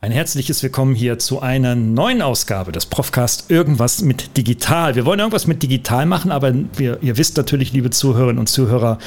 Ein herzliches Willkommen hier zu einer neuen Ausgabe des Profcast Irgendwas mit Digital. Wir wollen irgendwas mit Digital machen, aber wir, ihr wisst natürlich, liebe Zuhörerinnen und Zuhörer,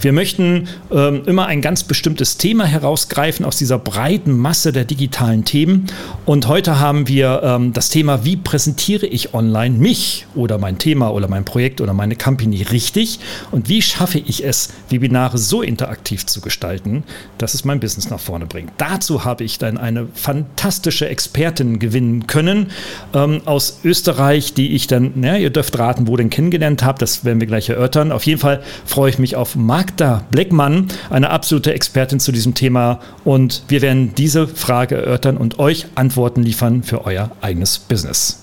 wir möchten ähm, immer ein ganz bestimmtes Thema herausgreifen aus dieser breiten Masse der digitalen Themen. Und heute haben wir ähm, das Thema, wie präsentiere ich online mich oder mein Thema oder mein Projekt oder meine Company richtig und wie schaffe ich es, Webinare so interaktiv zu gestalten, dass es mein Business nach vorne bringt. Dazu habe ich dann eine fantastische fantastische Expertin gewinnen können ähm, aus Österreich, die ich dann, ja, ihr dürft raten, wo denn kennengelernt habe, das werden wir gleich erörtern. Auf jeden Fall freue ich mich auf Magda Bleckmann, eine absolute Expertin zu diesem Thema und wir werden diese Frage erörtern und euch Antworten liefern für euer eigenes Business.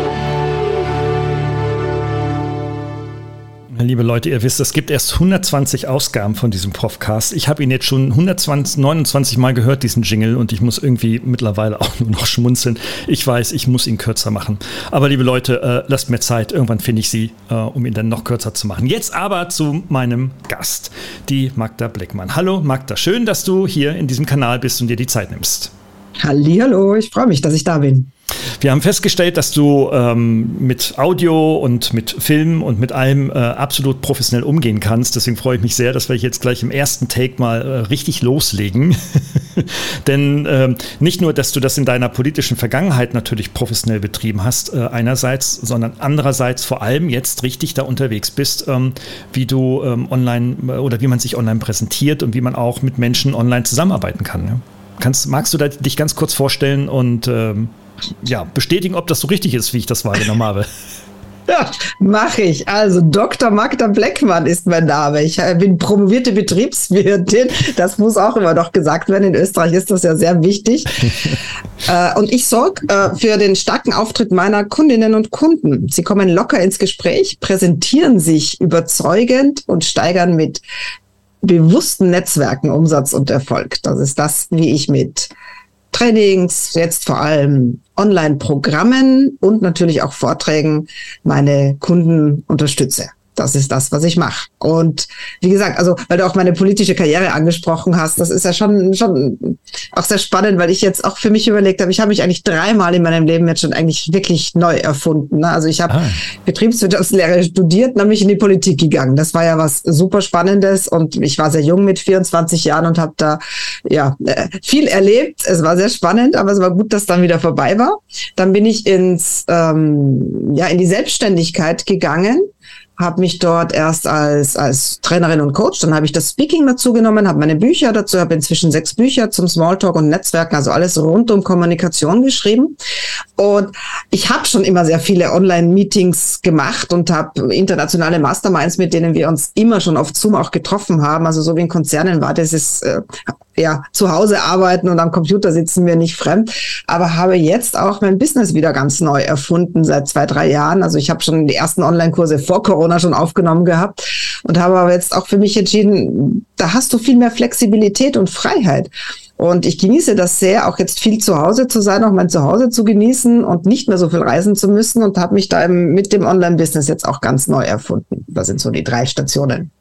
Liebe Leute, ihr wisst, es gibt erst 120 Ausgaben von diesem Profcast. Ich habe ihn jetzt schon 120, 29 Mal gehört, diesen Jingle, und ich muss irgendwie mittlerweile auch nur noch schmunzeln. Ich weiß, ich muss ihn kürzer machen. Aber liebe Leute, äh, lasst mir Zeit. Irgendwann finde ich sie, äh, um ihn dann noch kürzer zu machen. Jetzt aber zu meinem Gast, die Magda Bleckmann. Hallo Magda, schön, dass du hier in diesem Kanal bist und dir die Zeit nimmst. Hallo, ich freue mich, dass ich da bin. Wir haben festgestellt, dass du ähm, mit Audio und mit Film und mit allem äh, absolut professionell umgehen kannst. Deswegen freue ich mich sehr, dass wir jetzt gleich im ersten Take mal äh, richtig loslegen. Denn äh, nicht nur, dass du das in deiner politischen Vergangenheit natürlich professionell betrieben hast, äh, einerseits, sondern andererseits vor allem jetzt richtig da unterwegs bist, ähm, wie du ähm, online äh, oder wie man sich online präsentiert und wie man auch mit Menschen online zusammenarbeiten kann. Ne? Kannst, magst du dich ganz kurz vorstellen und ähm, ja, bestätigen, ob das so richtig ist, wie ich das wahrgenommen habe. Ja, mache ich. Also Dr. Magda Bleckmann ist mein Name. Ich äh, bin promovierte Betriebswirtin. Das muss auch immer noch gesagt werden. In Österreich ist das ja sehr wichtig. Äh, und ich sorge äh, für den starken Auftritt meiner Kundinnen und Kunden. Sie kommen locker ins Gespräch, präsentieren sich überzeugend und steigern mit bewussten Netzwerken Umsatz und Erfolg. Das ist das, wie ich mit Trainings, jetzt vor allem Online-Programmen und natürlich auch Vorträgen meine Kunden unterstütze. Das ist das, was ich mache. Und wie gesagt, also weil du auch meine politische Karriere angesprochen hast, das ist ja schon schon auch sehr spannend, weil ich jetzt auch für mich überlegt habe, ich habe mich eigentlich dreimal in meinem Leben jetzt schon eigentlich wirklich neu erfunden. Ne? Also ich habe ah. Betriebswirtschaftslehre studiert, dann bin ich in die Politik gegangen. Das war ja was super Spannendes und ich war sehr jung mit 24 Jahren und habe da ja äh, viel erlebt. Es war sehr spannend, aber es war gut, dass dann wieder vorbei war. Dann bin ich ins ähm, ja in die Selbstständigkeit gegangen habe mich dort erst als, als Trainerin und Coach, dann habe ich das Speaking dazu genommen, habe meine Bücher dazu, habe inzwischen sechs Bücher zum Smalltalk und Netzwerken, also alles rund um Kommunikation geschrieben. Und ich habe schon immer sehr viele Online-Meetings gemacht und habe internationale Masterminds, mit denen wir uns immer schon auf Zoom auch getroffen haben. Also so wie in Konzernen war das ist, äh, ja, zu Hause arbeiten und am Computer sitzen wir nicht fremd, aber habe jetzt auch mein Business wieder ganz neu erfunden seit zwei, drei Jahren. Also ich habe schon die ersten Online-Kurse vor Corona schon aufgenommen gehabt und habe aber jetzt auch für mich entschieden, da hast du viel mehr Flexibilität und Freiheit. Und ich genieße das sehr, auch jetzt viel zu Hause zu sein, auch mein Zuhause zu genießen und nicht mehr so viel reisen zu müssen und habe mich da mit dem Online-Business jetzt auch ganz neu erfunden. Das sind so die drei Stationen.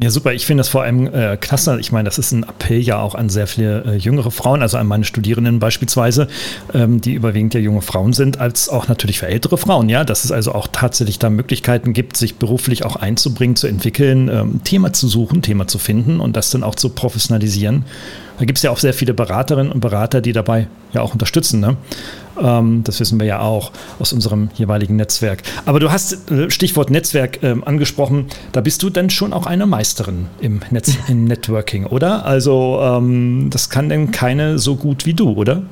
Ja, super. Ich finde das vor allem äh, klasse. Ich meine, das ist ein Appell ja auch an sehr viele äh, jüngere Frauen, also an meine Studierenden beispielsweise, ähm, die überwiegend ja junge Frauen sind, als auch natürlich für ältere Frauen. Ja, dass es also auch tatsächlich da Möglichkeiten gibt, sich beruflich auch einzubringen, zu entwickeln, ähm, Thema zu suchen, Thema zu finden und das dann auch zu professionalisieren. Da gibt es ja auch sehr viele Beraterinnen und Berater, die dabei ja auch unterstützen. Ne? Ähm, das wissen wir ja auch aus unserem jeweiligen Netzwerk. Aber du hast äh, Stichwort Netzwerk ähm, angesprochen. Da bist du dann schon auch eine Meisterin im, Netz, im Networking, oder? Also ähm, das kann denn keine so gut wie du, oder?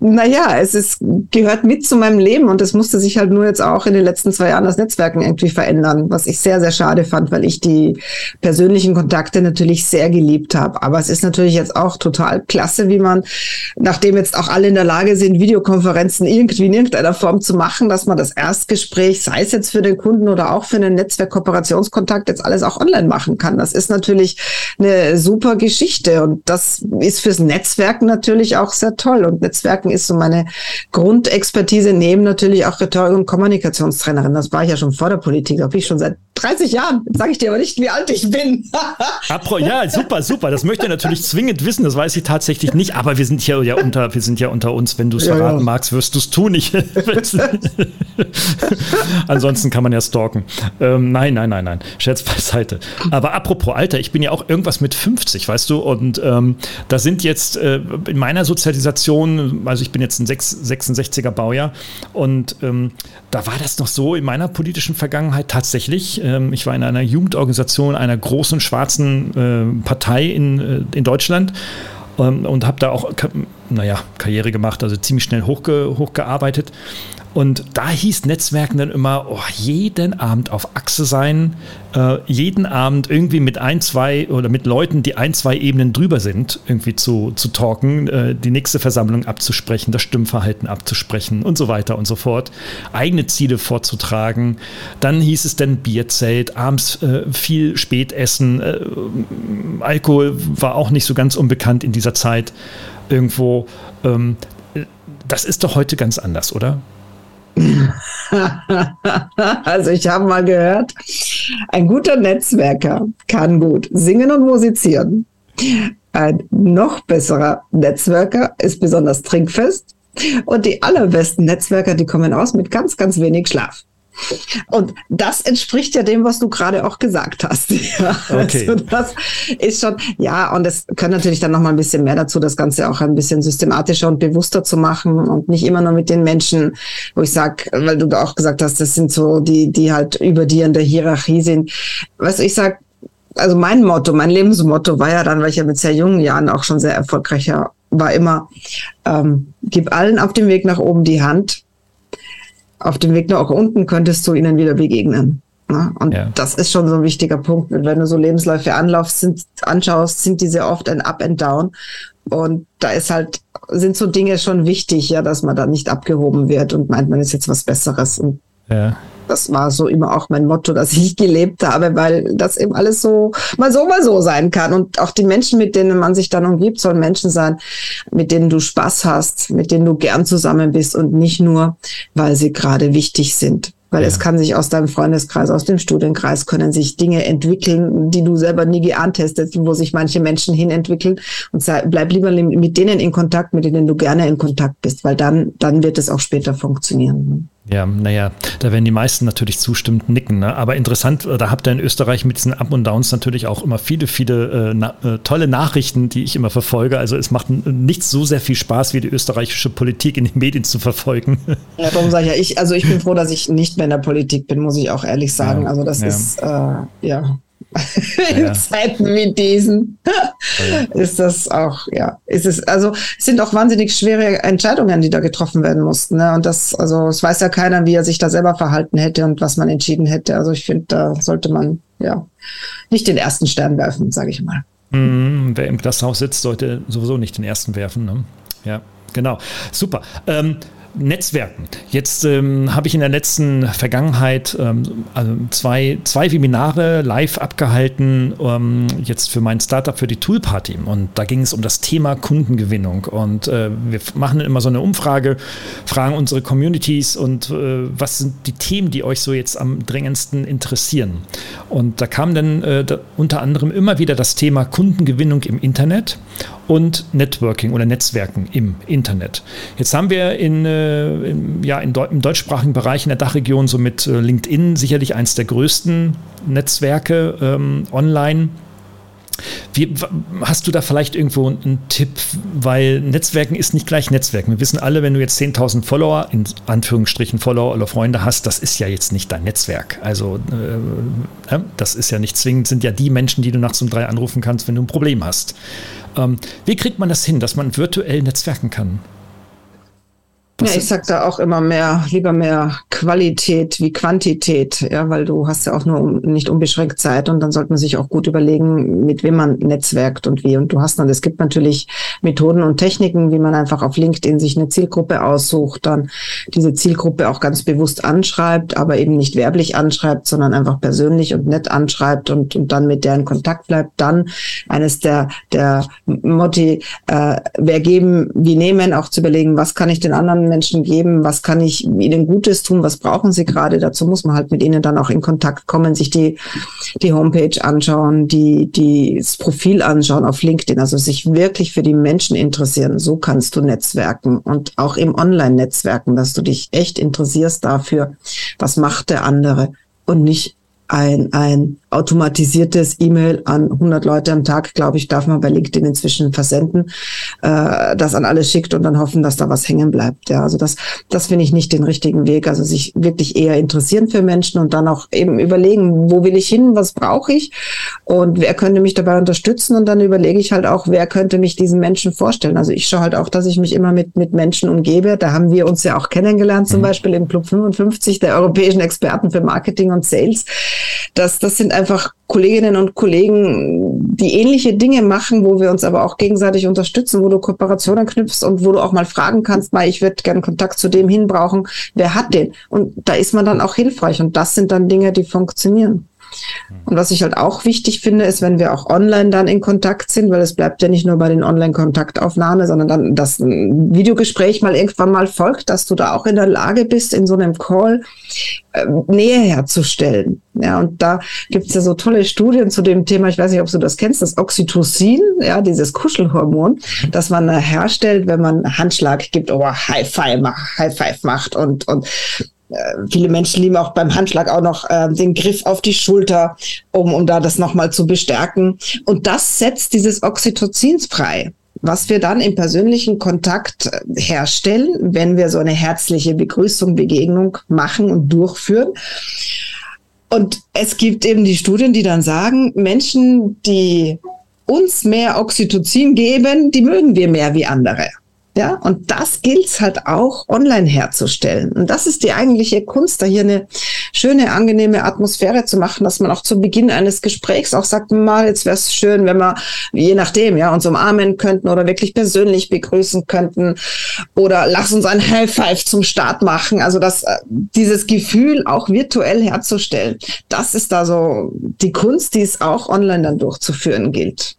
Naja, es ist, gehört mit zu meinem Leben und es musste sich halt nur jetzt auch in den letzten zwei Jahren das Netzwerken irgendwie verändern, was ich sehr, sehr schade fand, weil ich die persönlichen Kontakte natürlich sehr geliebt habe. Aber es ist natürlich jetzt auch total klasse, wie man, nachdem jetzt auch alle in der Lage sind, Videokonferenzen irgendwie in irgendeiner Form zu machen, dass man das Erstgespräch, sei es jetzt für den Kunden oder auch für einen Netzwerk-Kooperationskontakt, jetzt alles auch online machen kann. Das ist natürlich eine super Geschichte und das ist fürs Netzwerken natürlich auch sehr toll. Und Netzwerken ist so meine Grundexpertise neben natürlich auch Rhetorik- und Kommunikationstrainerin. Das war ich ja schon vor der Politik, bin ich schon seit 30 Jahren. Jetzt sage ich dir aber nicht, wie alt ich bin. ja, super, super. Das möchte ich natürlich zwingend wissen. Das weiß ich tatsächlich nicht. Aber wir sind hier ja unter, wir sind ja unter uns. Wenn du es ja, verraten ja. magst, wirst du es tun. Ich Ansonsten kann man ja stalken. Ähm, nein, nein, nein, nein. Scherz beiseite. Aber apropos Alter, ich bin ja auch irgendwas mit 50, weißt du? Und ähm, da sind jetzt äh, in meiner Sozialisation, also ich bin jetzt ein 6, 66er Baujahr und ähm, da war das noch so in meiner politischen Vergangenheit tatsächlich. Ähm, ich war in einer Jugendorganisation einer großen schwarzen äh, Partei in, äh, in Deutschland ähm, und habe da auch, naja, Karriere gemacht, also ziemlich schnell hochge hochgearbeitet. Und da hieß Netzwerken dann immer, oh, jeden Abend auf Achse sein, äh, jeden Abend irgendwie mit ein, zwei oder mit Leuten, die ein, zwei Ebenen drüber sind, irgendwie zu, zu talken, äh, die nächste Versammlung abzusprechen, das Stimmverhalten abzusprechen und so weiter und so fort, eigene Ziele vorzutragen. Dann hieß es dann Bierzelt, abends äh, viel Spätessen, äh, Alkohol war auch nicht so ganz unbekannt in dieser Zeit irgendwo. Ähm, das ist doch heute ganz anders, oder? also ich habe mal gehört, ein guter Netzwerker kann gut singen und musizieren. Ein noch besserer Netzwerker ist besonders trinkfest. Und die allerbesten Netzwerker, die kommen aus mit ganz, ganz wenig Schlaf. Und das entspricht ja dem, was du gerade auch gesagt hast. Ja, okay. Also das ist schon, ja, und es gehört natürlich dann noch mal ein bisschen mehr dazu, das Ganze auch ein bisschen systematischer und bewusster zu machen und nicht immer nur mit den Menschen, wo ich sag, weil du da auch gesagt hast, das sind so die, die halt über dir in der Hierarchie sind. Weißt du, ich sag, also mein Motto, mein Lebensmotto war ja dann, weil ich ja mit sehr jungen Jahren auch schon sehr erfolgreicher war immer, ähm, gib allen auf dem Weg nach oben die Hand auf dem Weg nach unten könntest du ihnen wieder begegnen. Ne? Und ja. das ist schon so ein wichtiger Punkt. Wenn du so Lebensläufe anlaufst, sind, anschaust, sind diese oft ein Up and Down. Und da ist halt, sind so Dinge schon wichtig, ja, dass man da nicht abgehoben wird und meint, man ist jetzt was Besseres. Und ja das war so immer auch mein Motto, dass ich gelebt habe, weil das eben alles so mal so, mal so sein kann. Und auch die Menschen, mit denen man sich dann umgibt, sollen Menschen sein, mit denen du Spaß hast, mit denen du gern zusammen bist und nicht nur, weil sie gerade wichtig sind. Weil ja. es kann sich aus deinem Freundeskreis, aus dem Studienkreis können sich Dinge entwickeln, die du selber nie geahnt hättest, wo sich manche Menschen hin entwickeln. Und sei, bleib lieber mit denen in Kontakt, mit denen du gerne in Kontakt bist, weil dann, dann wird es auch später funktionieren. Ja, naja, da werden die meisten natürlich zustimmend nicken. Ne? Aber interessant, äh, da habt ihr in Österreich mit diesen Up und Downs natürlich auch immer viele, viele äh, na, äh, tolle Nachrichten, die ich immer verfolge. Also es macht nicht so sehr viel Spaß, wie die österreichische Politik in den Medien zu verfolgen. Ja, darum sage ich ja, ich, also ich bin froh, dass ich nicht mehr in der Politik bin, muss ich auch ehrlich sagen. Ja, also das ja. ist, äh, ja, in ja. Zeiten wie diesen ist das auch, ja, ist es, also es sind auch wahnsinnig schwere Entscheidungen, die da getroffen werden mussten. Ne? Und das, also es weiß ja keiner, wie er sich da selber verhalten hätte und was man entschieden hätte. Also ich finde, da sollte man ja nicht den ersten Stern werfen, sage ich mal. Mhm, wer im Glashaus sitzt, sollte sowieso nicht den ersten werfen. Ne? Ja, genau. Super. Ähm, Netzwerken. Jetzt ähm, habe ich in der letzten Vergangenheit ähm, also zwei, zwei Webinare live abgehalten, ähm, jetzt für mein Startup, für die Toolparty. Und da ging es um das Thema Kundengewinnung. Und äh, wir machen immer so eine Umfrage, fragen unsere Communities und äh, was sind die Themen, die euch so jetzt am dringendsten interessieren. Und da kam dann äh, da unter anderem immer wieder das Thema Kundengewinnung im Internet und Networking oder Netzwerken im Internet. Jetzt haben wir in, äh, in ja, in im deutschsprachigen Bereich in der Dachregion so mit äh, LinkedIn sicherlich eines der größten Netzwerke ähm, online. Wie, hast du da vielleicht irgendwo einen Tipp? Weil Netzwerken ist nicht gleich Netzwerken. Wir wissen alle, wenn du jetzt 10.000 Follower, in Anführungsstrichen Follower oder Freunde hast, das ist ja jetzt nicht dein Netzwerk. Also äh, das ist ja nicht zwingend, sind ja die Menschen, die du nachts um drei anrufen kannst, wenn du ein Problem hast. Ähm, wie kriegt man das hin, dass man virtuell netzwerken kann? Ja, ich sag da auch immer mehr, lieber mehr Qualität wie Quantität, ja, weil du hast ja auch nur nicht unbeschränkt Zeit und dann sollte man sich auch gut überlegen, mit wem man netzwerkt und wie. Und du hast dann, es gibt natürlich Methoden und Techniken, wie man einfach auf LinkedIn sich eine Zielgruppe aussucht, dann diese Zielgruppe auch ganz bewusst anschreibt, aber eben nicht werblich anschreibt, sondern einfach persönlich und nett anschreibt und, und dann mit der in Kontakt bleibt. Dann eines der, der Motti, äh, wer geben, wie nehmen, auch zu überlegen, was kann ich den anderen Menschen geben, was kann ich ihnen Gutes tun, was brauchen sie gerade. Dazu muss man halt mit ihnen dann auch in Kontakt kommen, sich die, die Homepage anschauen, die, die, das Profil anschauen auf LinkedIn, also sich wirklich für die Menschen interessieren. So kannst du netzwerken und auch im Online-Netzwerken, dass du dich echt interessierst dafür, was macht der andere und nicht ein, ein automatisiertes E-Mail an 100 Leute am Tag, glaube ich, darf man bei LinkedIn inzwischen versenden, äh, das an alle schickt und dann hoffen, dass da was hängen bleibt. Ja, also das, das finde ich nicht den richtigen Weg. Also sich wirklich eher interessieren für Menschen und dann auch eben überlegen, wo will ich hin, was brauche ich und wer könnte mich dabei unterstützen und dann überlege ich halt auch, wer könnte mich diesen Menschen vorstellen. Also ich schaue halt auch, dass ich mich immer mit, mit Menschen umgebe. Da haben wir uns ja auch kennengelernt, zum mhm. Beispiel im Club 55 der europäischen Experten für Marketing und Sales. Das, das sind einfach Kolleginnen und Kollegen, die ähnliche Dinge machen, wo wir uns aber auch gegenseitig unterstützen, wo du Kooperationen knüpfst und wo du auch mal fragen kannst, mal, ich würde gerne Kontakt zu dem hinbrauchen, wer hat den? Und da ist man dann auch hilfreich und das sind dann Dinge, die funktionieren. Und was ich halt auch wichtig finde, ist, wenn wir auch online dann in Kontakt sind, weil es bleibt ja nicht nur bei den Online-Kontaktaufnahmen, sondern dann das Videogespräch mal irgendwann mal folgt, dass du da auch in der Lage bist, in so einem Call äh, Nähe herzustellen. Ja, und da gibt es ja so tolle Studien zu dem Thema, ich weiß nicht, ob du das kennst, das Oxytocin, ja, dieses Kuschelhormon, das man äh, herstellt, wenn man Handschlag gibt oder High Five macht, High Five macht und, und viele Menschen lieben auch beim Handschlag auch noch äh, den Griff auf die Schulter, um, um da das nochmal zu bestärken. Und das setzt dieses Oxytocins frei was wir dann im persönlichen Kontakt äh, herstellen, wenn wir so eine herzliche Begrüßung, Begegnung machen und durchführen. Und es gibt eben die Studien, die dann sagen, Menschen, die uns mehr Oxytocin geben, die mögen wir mehr wie andere. Ja, und das gilt halt auch online herzustellen. Und das ist die eigentliche Kunst, da hier eine schöne, angenehme Atmosphäre zu machen, dass man auch zu Beginn eines Gesprächs auch sagt, mal, jetzt wäre es schön, wenn wir, je nachdem, ja, uns umarmen könnten oder wirklich persönlich begrüßen könnten oder lass uns ein High Five zum Start machen. Also das, äh, dieses Gefühl auch virtuell herzustellen, das ist da so die Kunst, die es auch online dann durchzuführen gilt.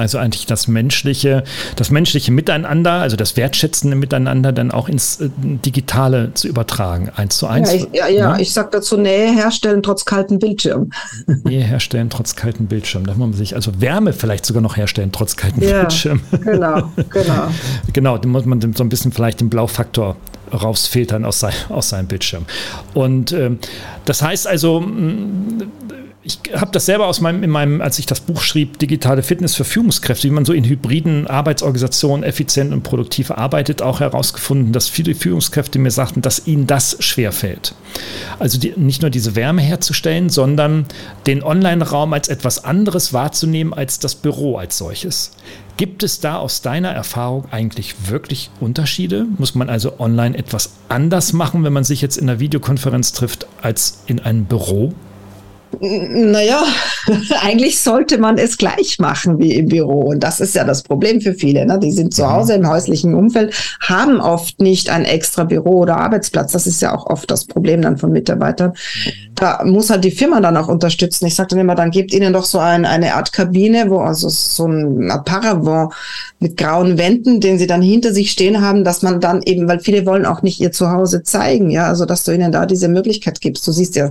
Also eigentlich das menschliche, das menschliche Miteinander, also das wertschätzende Miteinander dann auch ins äh, Digitale zu übertragen, eins zu eins. Ja, ich, ja, ja, ich sag dazu Nähe herstellen trotz kalten Bildschirm. Nähe herstellen trotz kalten Bildschirm. Da muss man sich also Wärme vielleicht sogar noch herstellen trotz kalten ja, Bildschirm. Genau, genau. genau, da muss man so ein bisschen vielleicht den Blaufaktor rausfiltern aus, sein, aus seinem Bildschirm. Und äh, das heißt also, ich habe das selber aus meinem, in meinem, als ich das Buch schrieb, digitale Fitness für Führungskräfte, wie man so in hybriden Arbeitsorganisationen effizient und produktiv arbeitet, auch herausgefunden, dass viele Führungskräfte mir sagten, dass ihnen das schwerfällt. Also die, nicht nur diese Wärme herzustellen, sondern den Online-Raum als etwas anderes wahrzunehmen als das Büro als solches. Gibt es da aus deiner Erfahrung eigentlich wirklich Unterschiede? Muss man also online etwas anders machen, wenn man sich jetzt in einer Videokonferenz trifft, als in einem Büro? Naja, eigentlich sollte man es gleich machen wie im Büro. Und das ist ja das Problem für viele. Ne? Die sind zu mhm. Hause im häuslichen Umfeld, haben oft nicht ein extra Büro oder Arbeitsplatz. Das ist ja auch oft das Problem dann von Mitarbeitern. Mhm. Da muss halt die Firma dann auch unterstützen. Ich sage dann immer, dann gebt ihnen doch so ein, eine Art Kabine, wo also so ein Paravent mit grauen Wänden, den sie dann hinter sich stehen haben, dass man dann eben, weil viele wollen auch nicht ihr Zuhause zeigen, ja, also dass du ihnen da diese Möglichkeit gibst. Du siehst ja,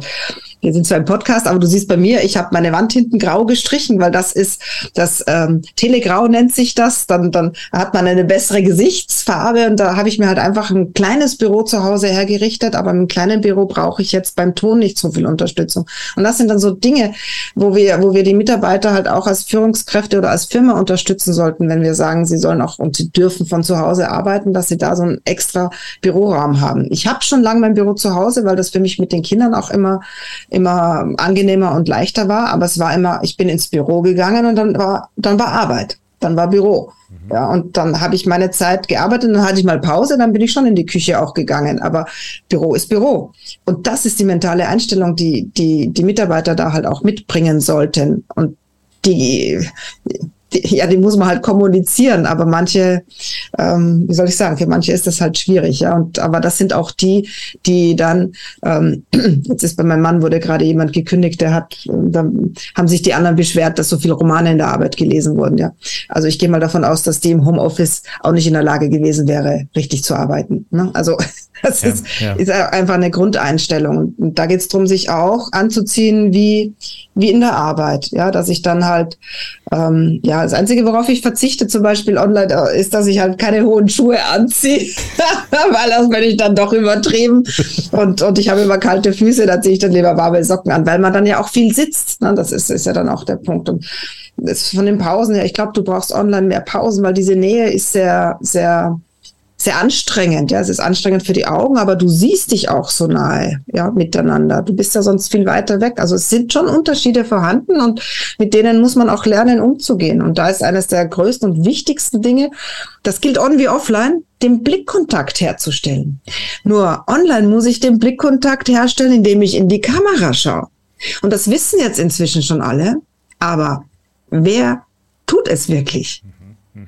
wir sind zwar im Podcast, aber du siehst bei mir, ich habe meine Wand hinten grau gestrichen, weil das ist das ähm, Telegrau nennt sich das. Dann, dann hat man eine bessere Gesichtsfarbe und da habe ich mir halt einfach ein kleines Büro zu Hause hergerichtet, aber im kleinen Büro brauche ich jetzt beim Ton nicht so viel Unterstützung. Und das sind dann so Dinge, wo wir, wo wir die Mitarbeiter halt auch als Führungskräfte oder als Firma unterstützen sollten, wenn wir sagen, sie sollen auch und sie dürfen von zu Hause arbeiten, dass sie da so einen extra Büroraum haben. Ich habe schon lange mein Büro zu Hause, weil das für mich mit den Kindern auch immer immer angenehmer und leichter war, aber es war immer, ich bin ins Büro gegangen und dann war, dann war Arbeit. dann war Büro. Mhm. Ja, und dann habe ich meine Zeit gearbeitet, dann hatte ich mal Pause, dann bin ich schon in die Küche auch gegangen. Aber Büro ist Büro. Und das ist die mentale Einstellung, die die, die Mitarbeiter da halt auch mitbringen sollten. Und die, die, ja, die muss man halt kommunizieren, aber manche, ähm, wie soll ich sagen, für manche ist das halt schwierig, ja. Und aber das sind auch die, die dann, ähm, jetzt ist bei meinem Mann wurde gerade jemand gekündigt, der hat, da haben sich die anderen beschwert, dass so viele Romane in der Arbeit gelesen wurden, ja. Also ich gehe mal davon aus, dass die im Homeoffice auch nicht in der Lage gewesen wäre, richtig zu arbeiten. Ne? Also das ja, ist, ja. ist einfach eine Grundeinstellung. Und da geht es darum, sich auch anzuziehen wie, wie in der Arbeit. Ja, dass ich dann halt, ähm, ja, das Einzige, worauf ich verzichte, zum Beispiel online, äh, ist, dass ich halt keine hohen Schuhe anziehe, weil das bin ich dann doch übertrieben. Und, und ich habe immer kalte Füße, da ziehe ich dann lieber warme Socken an, weil man dann ja auch viel sitzt. Ne? Das ist, ist ja dann auch der Punkt. Und das von den Pausen her, ich glaube, du brauchst online mehr Pausen, weil diese Nähe ist sehr, sehr, sehr anstrengend. Ja, es ist anstrengend für die Augen, aber du siehst dich auch so nahe, ja, miteinander. Du bist ja sonst viel weiter weg. Also es sind schon Unterschiede vorhanden und mit denen muss man auch lernen, umzugehen. Und da ist eines der größten und wichtigsten Dinge, das gilt on wie offline, den Blickkontakt herzustellen. Nur online muss ich den Blickkontakt herstellen, indem ich in die Kamera schaue. Und das wissen jetzt inzwischen schon alle, aber wer tut es wirklich? Mhm,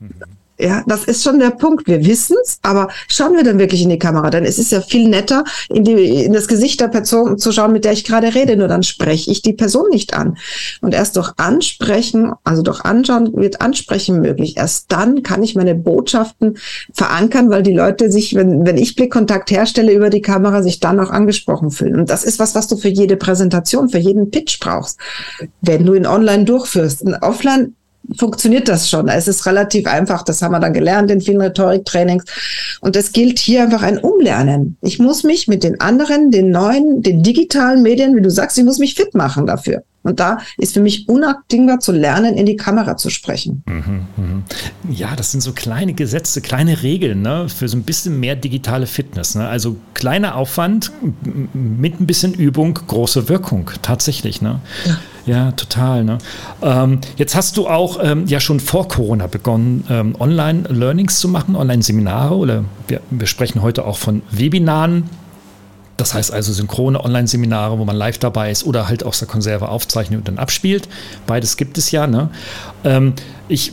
mh, mh. Ja, das ist schon der Punkt. Wir wissen's, aber schauen wir dann wirklich in die Kamera? Denn es ist ja viel netter, in, die, in das Gesicht der Person zu schauen, mit der ich gerade rede. Nur dann spreche ich die Person nicht an. Und erst durch Ansprechen, also durch Anschauen wird Ansprechen möglich. Erst dann kann ich meine Botschaften verankern, weil die Leute sich, wenn, wenn ich Blickkontakt herstelle über die Kamera, sich dann auch angesprochen fühlen. Und das ist was, was du für jede Präsentation, für jeden Pitch brauchst. Wenn du ihn online durchführst. In offline funktioniert das schon. Es ist relativ einfach. Das haben wir dann gelernt in vielen Rhetoriktrainings. Und es gilt hier einfach ein Umlernen. Ich muss mich mit den anderen, den neuen, den digitalen Medien, wie du sagst, ich muss mich fit machen dafür. Und da ist für mich unabdingbar zu lernen, in die Kamera zu sprechen. Mhm, mhm. Ja, das sind so kleine Gesetze, kleine Regeln ne, für so ein bisschen mehr digitale Fitness. Ne? Also kleiner Aufwand mit ein bisschen Übung, große Wirkung, tatsächlich. Ne? Ja. Ja, total. Ne? Ähm, jetzt hast du auch ähm, ja schon vor Corona begonnen, ähm, Online-Learnings zu machen, Online-Seminare oder wir, wir sprechen heute auch von Webinaren. Das heißt also synchrone Online-Seminare, wo man live dabei ist oder halt aus der Konserve aufzeichnet und dann abspielt. Beides gibt es ja. Ne? Ähm, ich,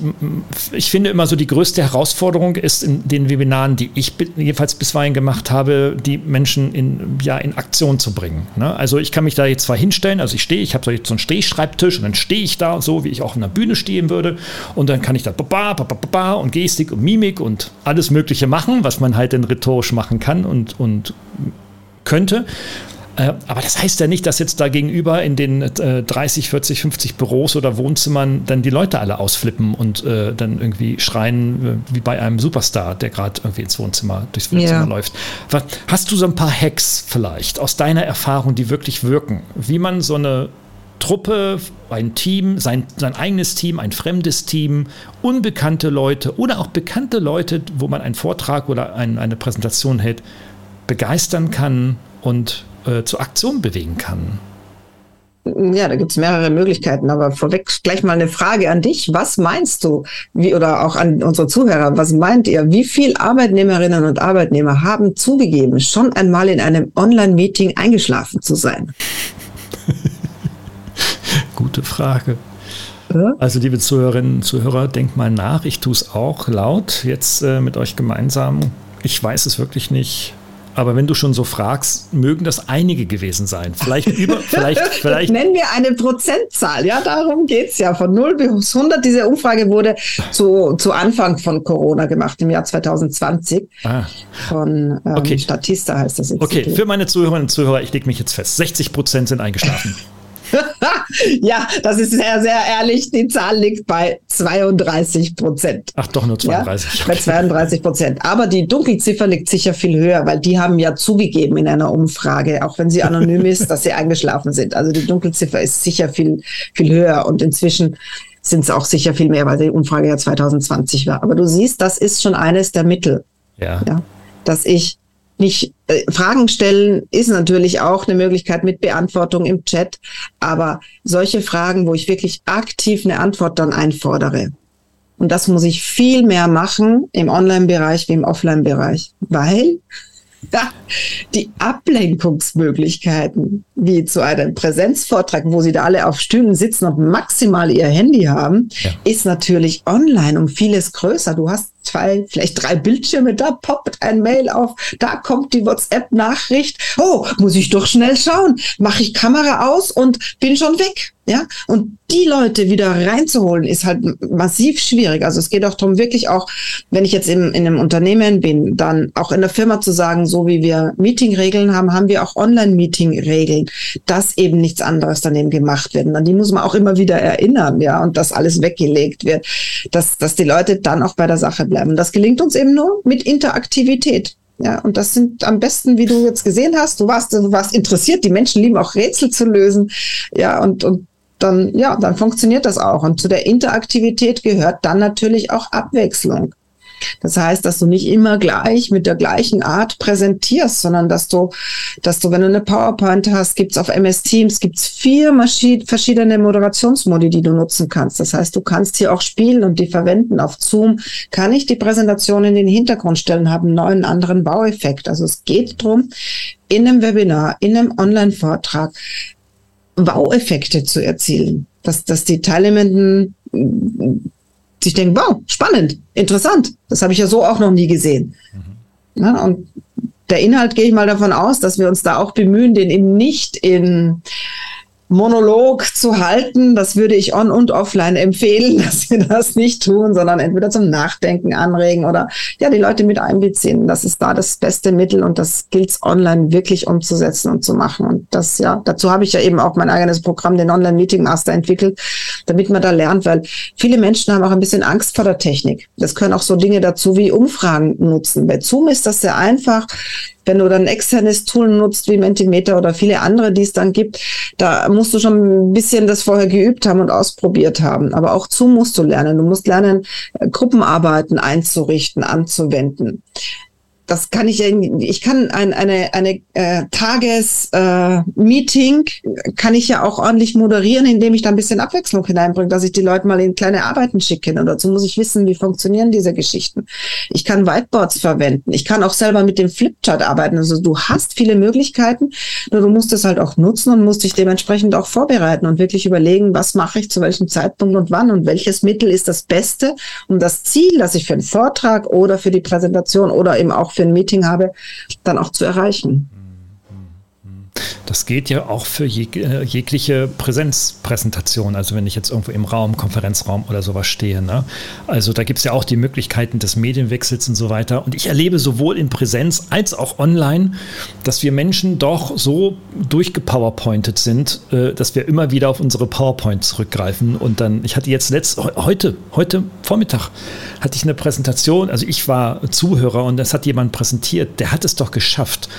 ich finde immer so, die größte Herausforderung ist in den Webinaren, die ich jedenfalls bisweilen gemacht habe, die Menschen in, ja, in Aktion zu bringen. Ne? Also ich kann mich da jetzt zwar hinstellen, also ich stehe, ich habe so einen Stehschreibtisch und dann stehe ich da so, wie ich auch in der Bühne stehen würde und dann kann ich da ba, ba, ba, ba, und Gestik und Mimik und alles Mögliche machen, was man halt dann rhetorisch machen kann und, und könnte. Äh, aber das heißt ja nicht, dass jetzt da gegenüber in den 30, 40, 50 Büros oder Wohnzimmern dann die Leute alle ausflippen und äh, dann irgendwie schreien äh, wie bei einem Superstar, der gerade irgendwie ins Wohnzimmer, durchs Wohnzimmer ja. läuft. Hast du so ein paar Hacks vielleicht aus deiner Erfahrung, die wirklich wirken, wie man so eine Truppe, ein Team, sein, sein eigenes Team, ein fremdes Team, unbekannte Leute oder auch bekannte Leute, wo man einen Vortrag oder ein, eine Präsentation hält, begeistern kann und äh, zur Aktion bewegen kann? Ja, da gibt es mehrere Möglichkeiten, aber vorweg gleich mal eine Frage an dich. Was meinst du, wie oder auch an unsere Zuhörer, was meint ihr, wie viele Arbeitnehmerinnen und Arbeitnehmer haben zugegeben, schon einmal in einem Online-Meeting eingeschlafen zu sein? Gute Frage. Also, liebe Zuhörerinnen und Zuhörer, denkt mal nach. Ich tue es auch laut jetzt äh, mit euch gemeinsam. Ich weiß es wirklich nicht. Aber wenn du schon so fragst, mögen das einige gewesen sein. Vielleicht über, vielleicht, vielleicht. Nennen wir eine Prozentzahl. Ja, darum geht es ja. Von 0 bis 100. Diese Umfrage wurde zu, zu Anfang von Corona gemacht, im Jahr 2020. Ah. Von ähm, okay. Statista heißt das. Institut. Okay, für meine Zuhörerinnen und Zuhörer, ich lege mich jetzt fest. 60 Prozent sind eingeschlafen. ja, das ist sehr, sehr ehrlich. Die Zahl liegt bei 32 Prozent. Ach, doch nur 32. Ja, bei 32 Prozent. Aber die Dunkelziffer liegt sicher viel höher, weil die haben ja zugegeben in einer Umfrage, auch wenn sie anonym ist, dass sie eingeschlafen sind. Also die Dunkelziffer ist sicher viel, viel höher und inzwischen sind es auch sicher viel mehr, weil die Umfrage ja 2020 war. Aber du siehst, das ist schon eines der Mittel. Ja. ja dass ich nicht äh, Fragen stellen ist natürlich auch eine Möglichkeit mit Beantwortung im Chat, aber solche Fragen, wo ich wirklich aktiv eine Antwort dann einfordere, Und das muss ich viel mehr machen im Online-Bereich wie im Offline-Bereich, weil ja, die Ablenkungsmöglichkeiten, wie zu einem Präsenzvortrag, wo sie da alle auf Stühlen sitzen und maximal ihr Handy haben, ja. ist natürlich online um vieles größer. Du hast zwei, vielleicht drei Bildschirme, da poppt ein Mail auf, da kommt die WhatsApp-Nachricht. Oh, muss ich doch schnell schauen. Mache ich Kamera aus und bin schon weg. Ja, und die Leute wieder reinzuholen, ist halt massiv schwierig. Also es geht auch darum, wirklich auch, wenn ich jetzt in, in einem Unternehmen bin, dann auch in der Firma zu sagen, so wie wir Meeting-Regeln haben, haben wir auch Online-Meeting-Regeln, dass eben nichts anderes daneben gemacht wird. Und an die muss man auch immer wieder erinnern, ja, und dass alles weggelegt wird, dass, dass die Leute dann auch bei der Sache bleiben. Das gelingt uns eben nur mit Interaktivität. Ja, und das sind am besten, wie du jetzt gesehen hast, du warst, du warst interessiert, die Menschen lieben auch Rätsel zu lösen. Ja, und, und dann, ja, dann funktioniert das auch. Und zu der Interaktivität gehört dann natürlich auch Abwechslung. Das heißt, dass du nicht immer gleich mit der gleichen Art präsentierst, sondern dass du, dass du, wenn du eine PowerPoint hast, gibt's auf MS Teams, gibt's vier verschiedene Moderationsmodi, die du nutzen kannst. Das heißt, du kannst hier auch spielen und die verwenden. Auf Zoom kann ich die Präsentation in den Hintergrund stellen, habe einen neuen anderen Baueffekt. Also es geht drum, in einem Webinar, in einem Online-Vortrag Wow-Effekte zu erzielen. Dass, dass die Teilnehmenden sich denken, wow, spannend, interessant. Das habe ich ja so auch noch nie gesehen. Mhm. Ja, und der Inhalt gehe ich mal davon aus, dass wir uns da auch bemühen, den eben nicht in Monolog zu halten. Das würde ich on und offline empfehlen, dass wir das nicht tun, sondern entweder zum Nachdenken anregen oder ja, die Leute mit einbeziehen. Das ist da das beste Mittel und das gilt es online wirklich umzusetzen und zu machen. Und das, ja, dazu habe ich ja eben auch mein eigenes Programm, den Online Meeting Master entwickelt, damit man da lernt, weil viele Menschen haben auch ein bisschen Angst vor der Technik. Das können auch so Dinge dazu wie Umfragen nutzen. Bei Zoom ist das sehr einfach wenn du dann externes Tool nutzt wie Mentimeter oder viele andere, die es dann gibt, da musst du schon ein bisschen das vorher geübt haben und ausprobiert haben. Aber auch zu musst du lernen. Du musst lernen, äh, Gruppenarbeiten einzurichten, anzuwenden das kann ich, ich kann ein, eine, eine äh, Tages-Meeting, äh, kann ich ja auch ordentlich moderieren, indem ich da ein bisschen Abwechslung hineinbringe, dass ich die Leute mal in kleine Arbeiten schicke. Und dazu muss ich wissen, wie funktionieren diese Geschichten. Ich kann Whiteboards verwenden. Ich kann auch selber mit dem Flipchart arbeiten. Also du hast viele Möglichkeiten, nur du musst es halt auch nutzen und musst dich dementsprechend auch vorbereiten und wirklich überlegen, was mache ich zu welchem Zeitpunkt und wann und welches Mittel ist das Beste, um das Ziel, das ich für einen Vortrag oder für die Präsentation oder eben auch für ein Meeting habe, dann auch zu erreichen. Das geht ja auch für jeg äh, jegliche Präsenzpräsentation, also wenn ich jetzt irgendwo im Raum, Konferenzraum oder sowas stehe. Ne? Also da gibt es ja auch die Möglichkeiten des Medienwechsels und so weiter. Und ich erlebe sowohl in Präsenz als auch online, dass wir Menschen doch so durchgepowerpointet sind, äh, dass wir immer wieder auf unsere PowerPoint zurückgreifen. Und dann, ich hatte jetzt letzt, heute, heute Vormittag hatte ich eine Präsentation, also ich war Zuhörer und das hat jemand präsentiert, der hat es doch geschafft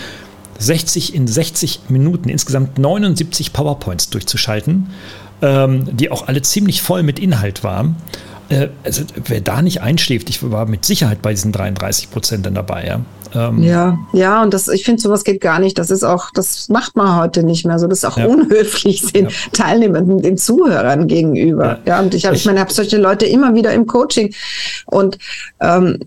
60 in 60 Minuten insgesamt 79 PowerPoints durchzuschalten, ähm, die auch alle ziemlich voll mit Inhalt waren. Äh, also wer da nicht einschläft, ich war mit Sicherheit bei diesen 33 Prozent dann dabei. Ja, ähm, ja, ja, und das, ich finde, sowas geht gar nicht. Das ist auch, das macht man heute nicht mehr so. Das ist auch ja. unhöflich den ja. Teilnehmern, den Zuhörern gegenüber. Ja, ja und ich habe, ich, ich meine, habe solche Leute immer wieder im Coaching und ähm,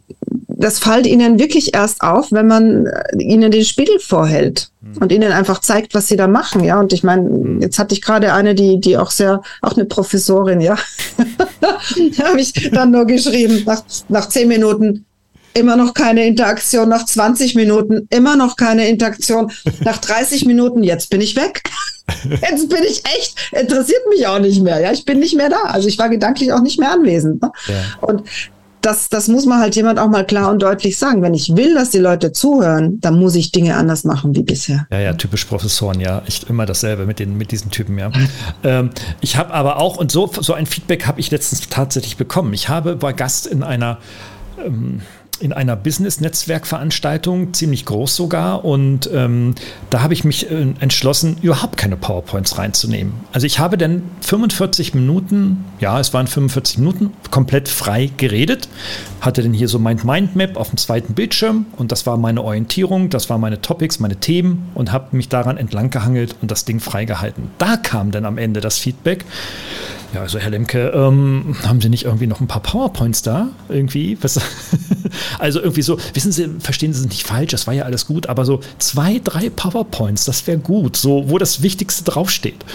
das fällt ihnen wirklich erst auf, wenn man äh, ihnen den Spiegel vorhält mhm. und ihnen einfach zeigt, was sie da machen, ja. Und ich meine, mhm. jetzt hatte ich gerade eine, die, die auch sehr, auch eine Professorin, ja. da habe ich dann nur geschrieben, nach, nach zehn Minuten, immer noch keine Interaktion, nach 20 Minuten immer noch keine Interaktion, nach 30 Minuten, jetzt bin ich weg. Jetzt bin ich echt, interessiert mich auch nicht mehr. Ja, ich bin nicht mehr da. Also ich war gedanklich auch nicht mehr anwesend. Ne? Ja. Und das, das muss man halt jemand auch mal klar und deutlich sagen. Wenn ich will, dass die Leute zuhören, dann muss ich Dinge anders machen wie bisher. Ja, ja, typisch Professoren, ja. Ich immer dasselbe mit, den, mit diesen Typen, ja. ähm, ich habe aber auch, und so, so ein Feedback habe ich letztens tatsächlich bekommen. Ich habe, war Gast in einer ähm, in einer Business-Netzwerk-Veranstaltung, ziemlich groß sogar. Und ähm, da habe ich mich äh, entschlossen, überhaupt keine PowerPoints reinzunehmen. Also ich habe dann 45 Minuten, ja, es waren 45 Minuten, komplett frei geredet. Hatte dann hier so mein Mindmap auf dem zweiten Bildschirm und das war meine Orientierung, das waren meine Topics, meine Themen und habe mich daran entlang gehangelt und das Ding freigehalten. Da kam dann am Ende das Feedback Ja, also Herr Lemke, ähm, haben Sie nicht irgendwie noch ein paar PowerPoints da? Irgendwie? Was? also irgendwie so, wissen Sie, verstehen Sie es nicht falsch, das war ja alles gut, aber so zwei, drei PowerPoints, das wäre gut, so wo das Wichtigste draufsteht.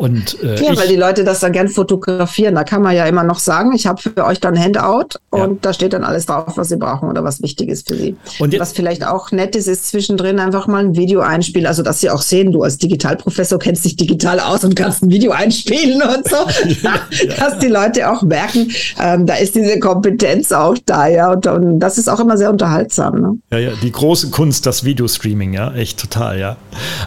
Und, äh, ja, weil die Leute das dann gern fotografieren. Da kann man ja immer noch sagen, ich habe für euch dann Handout und ja. da steht dann alles drauf, was sie brauchen oder was wichtig ist für sie. Und was vielleicht auch nett ist, ist zwischendrin einfach mal ein Video einspielen, also dass sie auch sehen, du als Digitalprofessor kennst dich digital aus und kannst ein Video einspielen und so, ja, dass die Leute auch merken, ähm, da ist diese Kompetenz auch da, ja, und, und, das ist auch immer sehr unterhaltsam. Ne? Ja, ja, die große Kunst, das Videostreaming, ja, echt total, ja.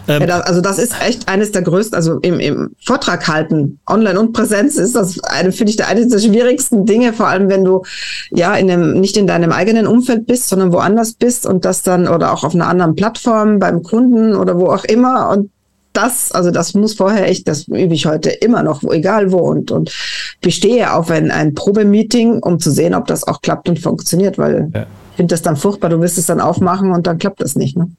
Ähm, ja das, also das ist echt eines der größten, also im, im Vortrag halten, online und Präsenz, ist das eine, finde ich, eines der schwierigsten Dinge, vor allem wenn du ja in einem, nicht in deinem eigenen Umfeld bist, sondern woanders bist und das dann oder auch auf einer anderen Plattform beim Kunden oder wo auch immer. Und das, also das muss vorher echt, das übe ich heute immer noch, wo, egal wo und, und bestehe auf ein, ein Probemeeting, um zu sehen, ob das auch klappt und funktioniert, weil ja finde das dann furchtbar. Du wirst es dann aufmachen und dann klappt das nicht. Ne?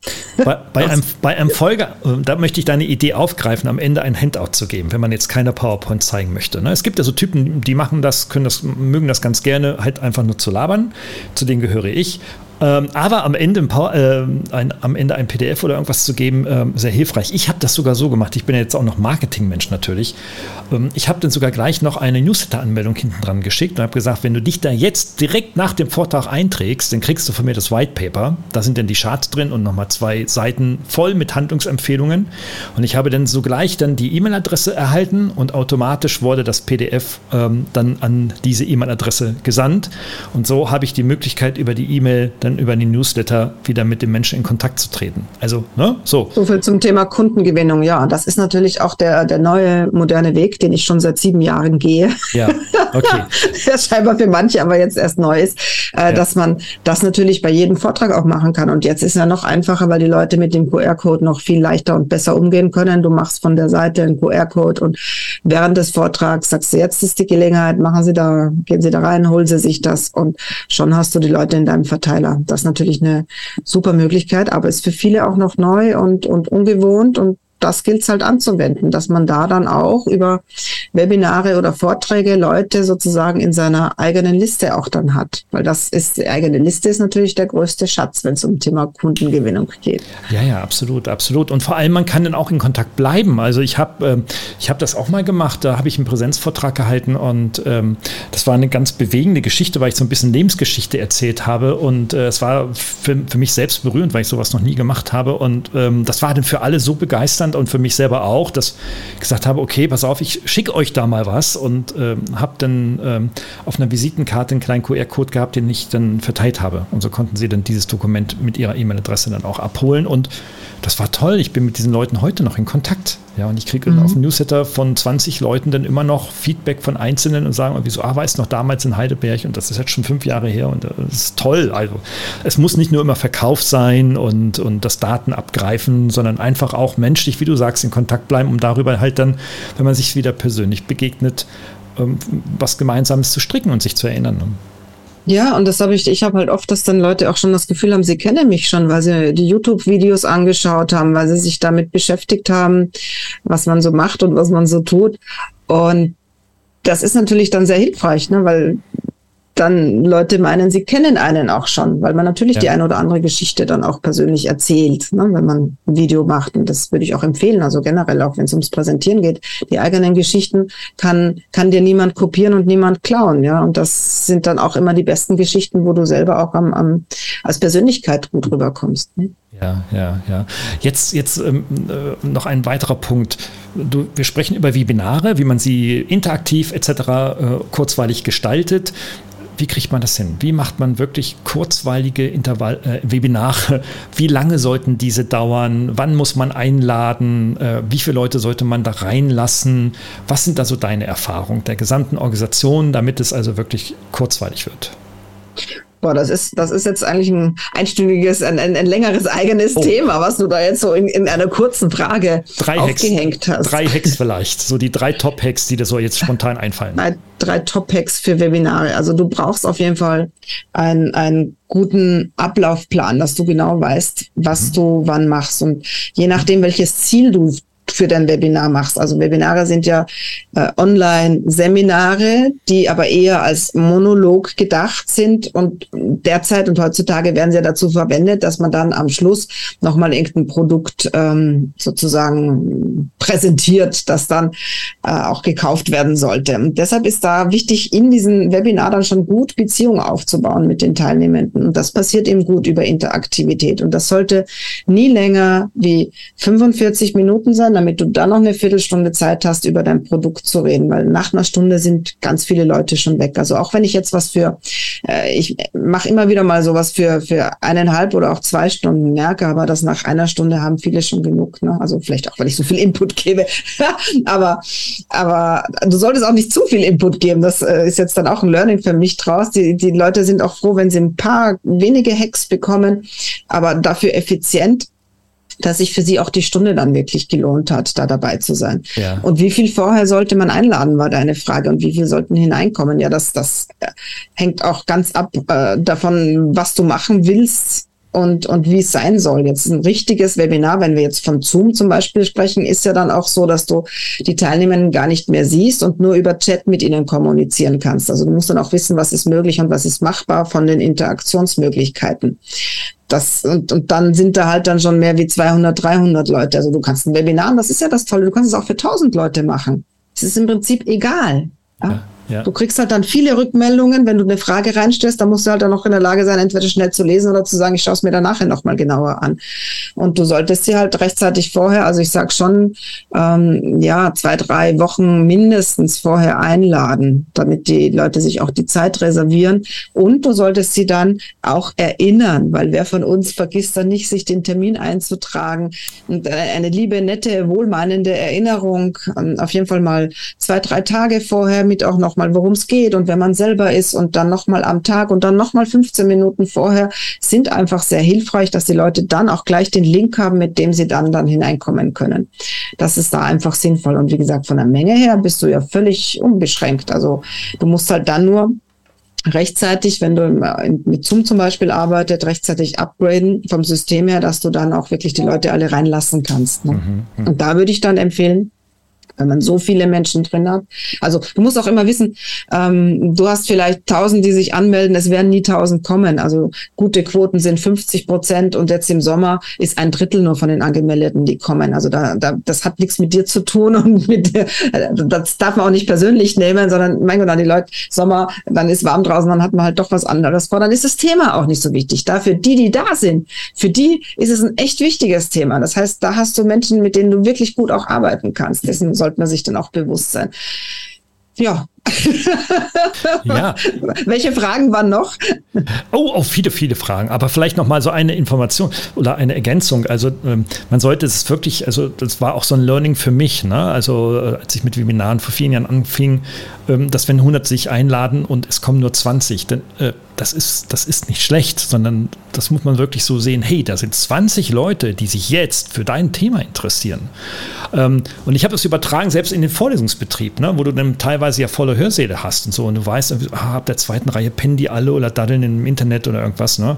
Bei, bei, einem, bei einem Folge, äh, da möchte ich deine Idee aufgreifen, am Ende ein Handout zu geben, wenn man jetzt keine PowerPoint zeigen möchte. Ne? Es gibt ja so Typen, die machen das, können das, mögen das ganz gerne, halt einfach nur zu labern. Zu denen gehöre ich. Ähm, aber am Ende, ein, Power, äh, ein, am Ende ein PDF oder irgendwas zu geben, äh, sehr hilfreich. Ich habe das sogar so gemacht. Ich bin ja jetzt auch noch Marketingmensch natürlich. Ähm, ich habe dann sogar gleich noch eine Newsletter-Anmeldung hinten dran geschickt und habe gesagt, wenn du dich da jetzt direkt nach dem Vortrag einträgst, dann kriegst du von mir das White Paper. Da sind dann die Charts drin und nochmal zwei Seiten voll mit Handlungsempfehlungen. Und ich habe dann sogleich dann die E-Mail-Adresse erhalten und automatisch wurde das PDF ähm, dann an diese E-Mail-Adresse gesandt. Und so habe ich die Möglichkeit über die E-Mail dann über die Newsletter wieder mit den Menschen in Kontakt zu treten. Also, ne, so. So viel zum Thema Kundengewinnung. Ja, das ist natürlich auch der, der neue moderne Weg, den ich schon seit sieben Jahren gehe. Ja, okay. der scheinbar für manche aber jetzt erst neu ist, äh, ja. dass man das natürlich bei jedem Vortrag auch machen kann. Und jetzt ist ja noch einfacher, weil die Leute mit dem QR-Code noch viel leichter und besser umgehen können. Du machst von der Seite einen QR-Code und während des Vortrags sagst du, jetzt ist die Gelegenheit, machen Sie da, gehen Sie da rein, holen Sie sich das und schon hast du die Leute in deinem Verteiler das ist natürlich eine super Möglichkeit, aber ist für viele auch noch neu und, und ungewohnt und das gilt es halt anzuwenden, dass man da dann auch über Webinare oder Vorträge Leute sozusagen in seiner eigenen Liste auch dann hat. Weil das ist, die eigene Liste ist natürlich der größte Schatz, wenn es um Thema Kundengewinnung geht. Ja, ja, absolut, absolut. Und vor allem, man kann dann auch in Kontakt bleiben. Also ich habe ähm, hab das auch mal gemacht, da habe ich einen Präsenzvortrag gehalten und ähm, das war eine ganz bewegende Geschichte, weil ich so ein bisschen Lebensgeschichte erzählt habe und äh, es war für, für mich selbst berührend, weil ich sowas noch nie gemacht habe und ähm, das war dann für alle so begeisternd und für mich selber auch, dass ich gesagt habe, okay, pass auf, ich schicke euch da mal was und ähm, habe dann ähm, auf einer Visitenkarte einen kleinen QR-Code gehabt, den ich dann verteilt habe. Und so konnten sie dann dieses Dokument mit ihrer E-Mail-Adresse dann auch abholen und das war toll. Ich bin mit diesen Leuten heute noch in Kontakt. Ja, und ich kriege mhm. auf dem Newsletter von 20 Leuten dann immer noch Feedback von Einzelnen und sagen, wieso, ah, weiß noch damals in Heidelberg und das ist jetzt schon fünf Jahre her und das ist toll. Also, es muss nicht nur immer Verkauf sein und, und das Daten abgreifen, sondern einfach auch menschlich, wie du sagst, in Kontakt bleiben, um darüber halt dann, wenn man sich wieder persönlich begegnet, ähm, was Gemeinsames zu stricken und sich zu erinnern. Ja, und das habe ich, ich habe halt oft, dass dann Leute auch schon das Gefühl haben, sie kennen mich schon, weil sie die YouTube-Videos angeschaut haben, weil sie sich damit beschäftigt haben, was man so macht und was man so tut. Und das ist natürlich dann sehr hilfreich, ne? weil dann Leute meinen, sie kennen einen auch schon, weil man natürlich ja. die eine oder andere Geschichte dann auch persönlich erzählt, ne, wenn man ein Video macht. Und das würde ich auch empfehlen. Also generell, auch wenn es ums Präsentieren geht, die eigenen Geschichten kann, kann dir niemand kopieren und niemand klauen. Ja, und das sind dann auch immer die besten Geschichten, wo du selber auch am, am als Persönlichkeit gut rüberkommst. Ne? Ja, ja, ja. Jetzt, jetzt ähm, äh, noch ein weiterer Punkt. Du, wir sprechen über Webinare, wie man sie interaktiv etc. Äh, kurzweilig gestaltet wie kriegt man das hin? Wie macht man wirklich kurzweilige Intervall, äh, Webinare? Wie lange sollten diese dauern? Wann muss man einladen? Äh, wie viele Leute sollte man da reinlassen? Was sind da so deine Erfahrungen der gesamten Organisation, damit es also wirklich kurzweilig wird? Boah, das ist, das ist jetzt eigentlich ein einstündiges, ein, ein, ein längeres eigenes oh. Thema, was du da jetzt so in, in einer kurzen Frage drei aufgehängt Hacks, hast. Drei Hacks vielleicht, so die drei Top-Hacks, die dir so jetzt spontan einfallen. Drei, drei Top-Hacks für Webinare. Also du brauchst auf jeden Fall einen, einen guten Ablaufplan, dass du genau weißt, was mhm. du wann machst. Und je nachdem, welches Ziel du für dein Webinar machst. Also Webinare sind ja äh, Online-Seminare, die aber eher als Monolog gedacht sind und derzeit und heutzutage werden sie ja dazu verwendet, dass man dann am Schluss nochmal irgendein Produkt ähm, sozusagen präsentiert, das dann äh, auch gekauft werden sollte. Und deshalb ist da wichtig, in diesem Webinar dann schon gut Beziehungen aufzubauen mit den Teilnehmenden. Und das passiert eben gut über Interaktivität. Und das sollte nie länger wie 45 Minuten sein, damit du dann noch eine Viertelstunde Zeit hast, über dein Produkt zu reden, weil nach einer Stunde sind ganz viele Leute schon weg. Also auch wenn ich jetzt was für, äh, ich mache immer wieder mal sowas für, für eineinhalb oder auch zwei Stunden merke, aber das nach einer Stunde haben viele schon genug. Ne? Also vielleicht auch, weil ich so viel Input gebe. aber, aber du solltest auch nicht zu viel Input geben. Das äh, ist jetzt dann auch ein Learning für mich draus. Die, die Leute sind auch froh, wenn sie ein paar wenige Hacks bekommen, aber dafür effizient dass sich für sie auch die Stunde dann wirklich gelohnt hat, da dabei zu sein. Ja. Und wie viel vorher sollte man einladen, war deine Frage. Und wie viel sollten hineinkommen? Ja, das, das äh, hängt auch ganz ab äh, davon, was du machen willst und, und wie es sein soll. Jetzt ein richtiges Webinar, wenn wir jetzt von Zoom zum Beispiel sprechen, ist ja dann auch so, dass du die Teilnehmenden gar nicht mehr siehst und nur über Chat mit ihnen kommunizieren kannst. Also du musst dann auch wissen, was ist möglich und was ist machbar von den Interaktionsmöglichkeiten. Das, und, und dann sind da halt dann schon mehr wie 200, 300 Leute. Also du kannst ein Webinar, das ist ja das Tolle, du kannst es auch für 1000 Leute machen. Es ist im Prinzip egal. Ja? ja. Ja. Du kriegst halt dann viele Rückmeldungen, wenn du eine Frage reinstellst, dann musst du halt dann noch in der Lage sein, entweder schnell zu lesen oder zu sagen, ich schaue es mir dann nachher nochmal genauer an. Und du solltest sie halt rechtzeitig vorher, also ich sag schon, ähm, ja, zwei, drei Wochen mindestens vorher einladen, damit die Leute sich auch die Zeit reservieren. Und du solltest sie dann auch erinnern, weil wer von uns vergisst dann nicht, sich den Termin einzutragen. Und äh, eine liebe, nette, wohlmeinende Erinnerung, ähm, auf jeden Fall mal zwei, drei Tage vorher mit auch noch nochmal, worum es geht und wer man selber ist und dann nochmal am Tag und dann nochmal 15 Minuten vorher sind einfach sehr hilfreich, dass die Leute dann auch gleich den Link haben, mit dem sie dann dann hineinkommen können. Das ist da einfach sinnvoll. Und wie gesagt, von der Menge her bist du ja völlig unbeschränkt. Also du musst halt dann nur rechtzeitig, wenn du mit Zoom zum Beispiel arbeitet, rechtzeitig upgraden vom System her, dass du dann auch wirklich die Leute alle reinlassen kannst. Ne? Mhm, mhm. und da würde ich dann empfehlen, wenn man so viele Menschen drin hat. Also du musst auch immer wissen, ähm, du hast vielleicht tausend, die sich anmelden, es werden nie tausend kommen. Also gute Quoten sind 50 Prozent und jetzt im Sommer ist ein Drittel nur von den Angemeldeten, die kommen. Also da, da das hat nichts mit dir zu tun und mit äh, das darf man auch nicht persönlich nehmen, sondern mein Gott, dann die Leute Sommer, dann ist warm draußen, dann hat man halt doch was anderes vor. Dann ist das Thema auch nicht so wichtig. Dafür die, die da sind, für die ist es ein echt wichtiges Thema. Das heißt, da hast du Menschen, mit denen du wirklich gut auch arbeiten kannst. Dessen sollte man sich dann auch bewusst sein. Ja. ja. Welche Fragen waren noch? Oh, oh, viele, viele Fragen. Aber vielleicht noch mal so eine Information oder eine Ergänzung. Also ähm, man sollte es wirklich, also das war auch so ein Learning für mich. Ne? Also äh, als ich mit Webinaren vor vielen Jahren anfing, ähm, dass wenn 100 sich einladen und es kommen nur 20, dann äh, das ist, das ist nicht schlecht, sondern das muss man wirklich so sehen, hey, da sind 20 Leute, die sich jetzt für dein Thema interessieren. Ähm, und ich habe das übertragen, selbst in den Vorlesungsbetrieb, ne, wo du dann teilweise ja volle Hörsäle hast und so, und du weißt, ah, ab der zweiten Reihe pennen die alle oder daddeln im Internet oder irgendwas. Ne?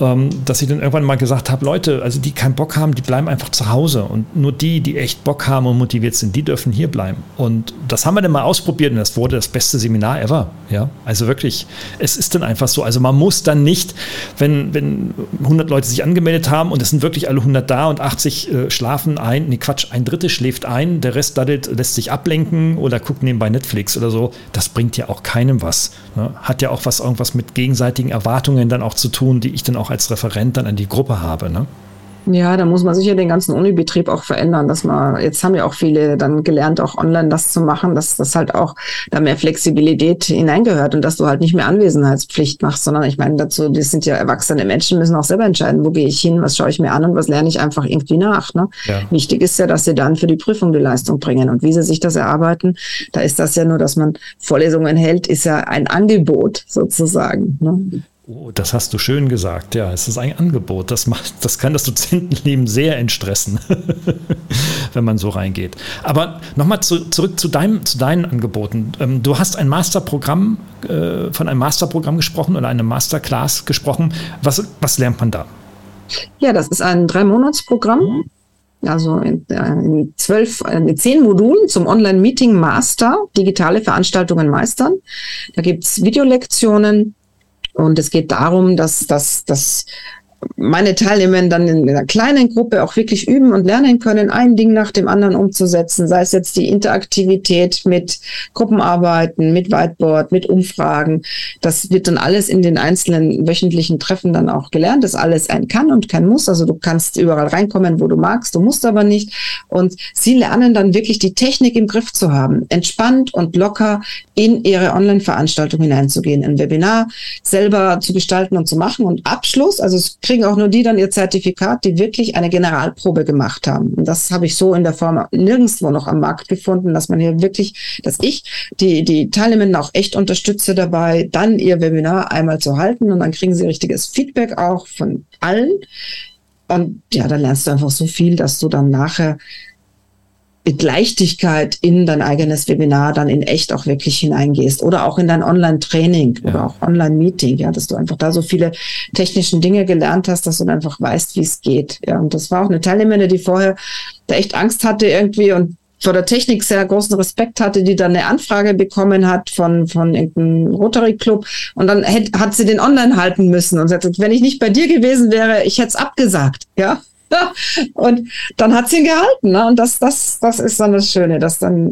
Ähm, dass ich dann irgendwann mal gesagt habe, Leute, also die keinen Bock haben, die bleiben einfach zu Hause und nur die, die echt Bock haben und motiviert sind, die dürfen hier bleiben. Und das haben wir dann mal ausprobiert und das wurde das beste Seminar ever. Ja, also wirklich, es ist dann einfach so. Also man muss dann nicht, wenn, wenn 100 Leute sich angemeldet haben und es sind wirklich alle 100 da und 80 äh, schlafen ein, nee Quatsch, ein Drittel schläft ein, der Rest daddelt, lässt sich ablenken oder guckt nebenbei Netflix oder so, das bringt ja auch keinem was. Ne? Hat ja auch was irgendwas mit gegenseitigen Erwartungen dann auch zu tun, die ich dann auch auch als Referent dann an die Gruppe habe. Ne? Ja, da muss man sicher den ganzen Unibetrieb auch verändern, dass man, jetzt haben ja auch viele dann gelernt, auch online das zu machen, dass das halt auch da mehr Flexibilität hineingehört und dass du halt nicht mehr Anwesenheitspflicht machst, sondern ich meine dazu, das sind ja erwachsene Menschen, müssen auch selber entscheiden, wo gehe ich hin, was schaue ich mir an und was lerne ich einfach irgendwie nach. Ne? Ja. Wichtig ist ja, dass sie dann für die Prüfung die Leistung bringen und wie sie sich das erarbeiten, da ist das ja nur, dass man Vorlesungen hält, ist ja ein Angebot sozusagen. Ne? Oh, das hast du schön gesagt. Ja, es ist ein Angebot. Das, macht, das kann das Dozentenleben sehr entstressen, wenn man so reingeht. Aber nochmal zu, zurück zu, deinem, zu deinen Angeboten. Ähm, du hast ein Masterprogramm, äh, von einem Masterprogramm gesprochen oder einem Masterclass gesprochen. Was, was lernt man da? Ja, das ist ein Dreimonatsprogramm. also in, äh, in zwölf, äh, in zehn Modulen zum Online-Meeting Master, digitale Veranstaltungen meistern. Da gibt's Videolektionen und es geht darum, dass, dass, dass meine Teilnehmer dann in einer kleinen Gruppe auch wirklich üben und lernen können, ein Ding nach dem anderen umzusetzen, sei es jetzt die Interaktivität mit Gruppenarbeiten, mit Whiteboard, mit Umfragen. Das wird dann alles in den einzelnen wöchentlichen Treffen dann auch gelernt, dass alles ein kann und kein muss. Also du kannst überall reinkommen, wo du magst, du musst aber nicht. Und sie lernen dann wirklich die Technik im Griff zu haben, entspannt und locker in ihre Online-Veranstaltung hineinzugehen, ein Webinar selber zu gestalten und zu machen. Und Abschluss, also es kriegen auch nur die dann ihr Zertifikat, die wirklich eine Generalprobe gemacht haben. Und das habe ich so in der Form nirgendwo noch am Markt gefunden, dass man hier wirklich, dass ich die, die Teilnehmenden auch echt unterstütze dabei, dann ihr Webinar einmal zu halten und dann kriegen sie richtiges Feedback auch von allen. Und ja, dann lernst du einfach so viel, dass du dann nachher mit Leichtigkeit in dein eigenes Webinar dann in echt auch wirklich hineingehst oder auch in dein Online-Training ja. oder auch Online-Meeting, ja, dass du einfach da so viele technischen Dinge gelernt hast, dass du einfach weißt, wie es geht. Ja, und das war auch eine Teilnehmerin, die vorher da echt Angst hatte irgendwie und vor der Technik sehr großen Respekt hatte, die dann eine Anfrage bekommen hat von, von irgendeinem Rotary Club und dann hat, hat sie den online halten müssen und sagt, wenn ich nicht bei dir gewesen wäre, ich hätte es abgesagt, ja. und dann hat sie ihn gehalten. Ne? Und das, das, das ist dann das Schöne, dass dann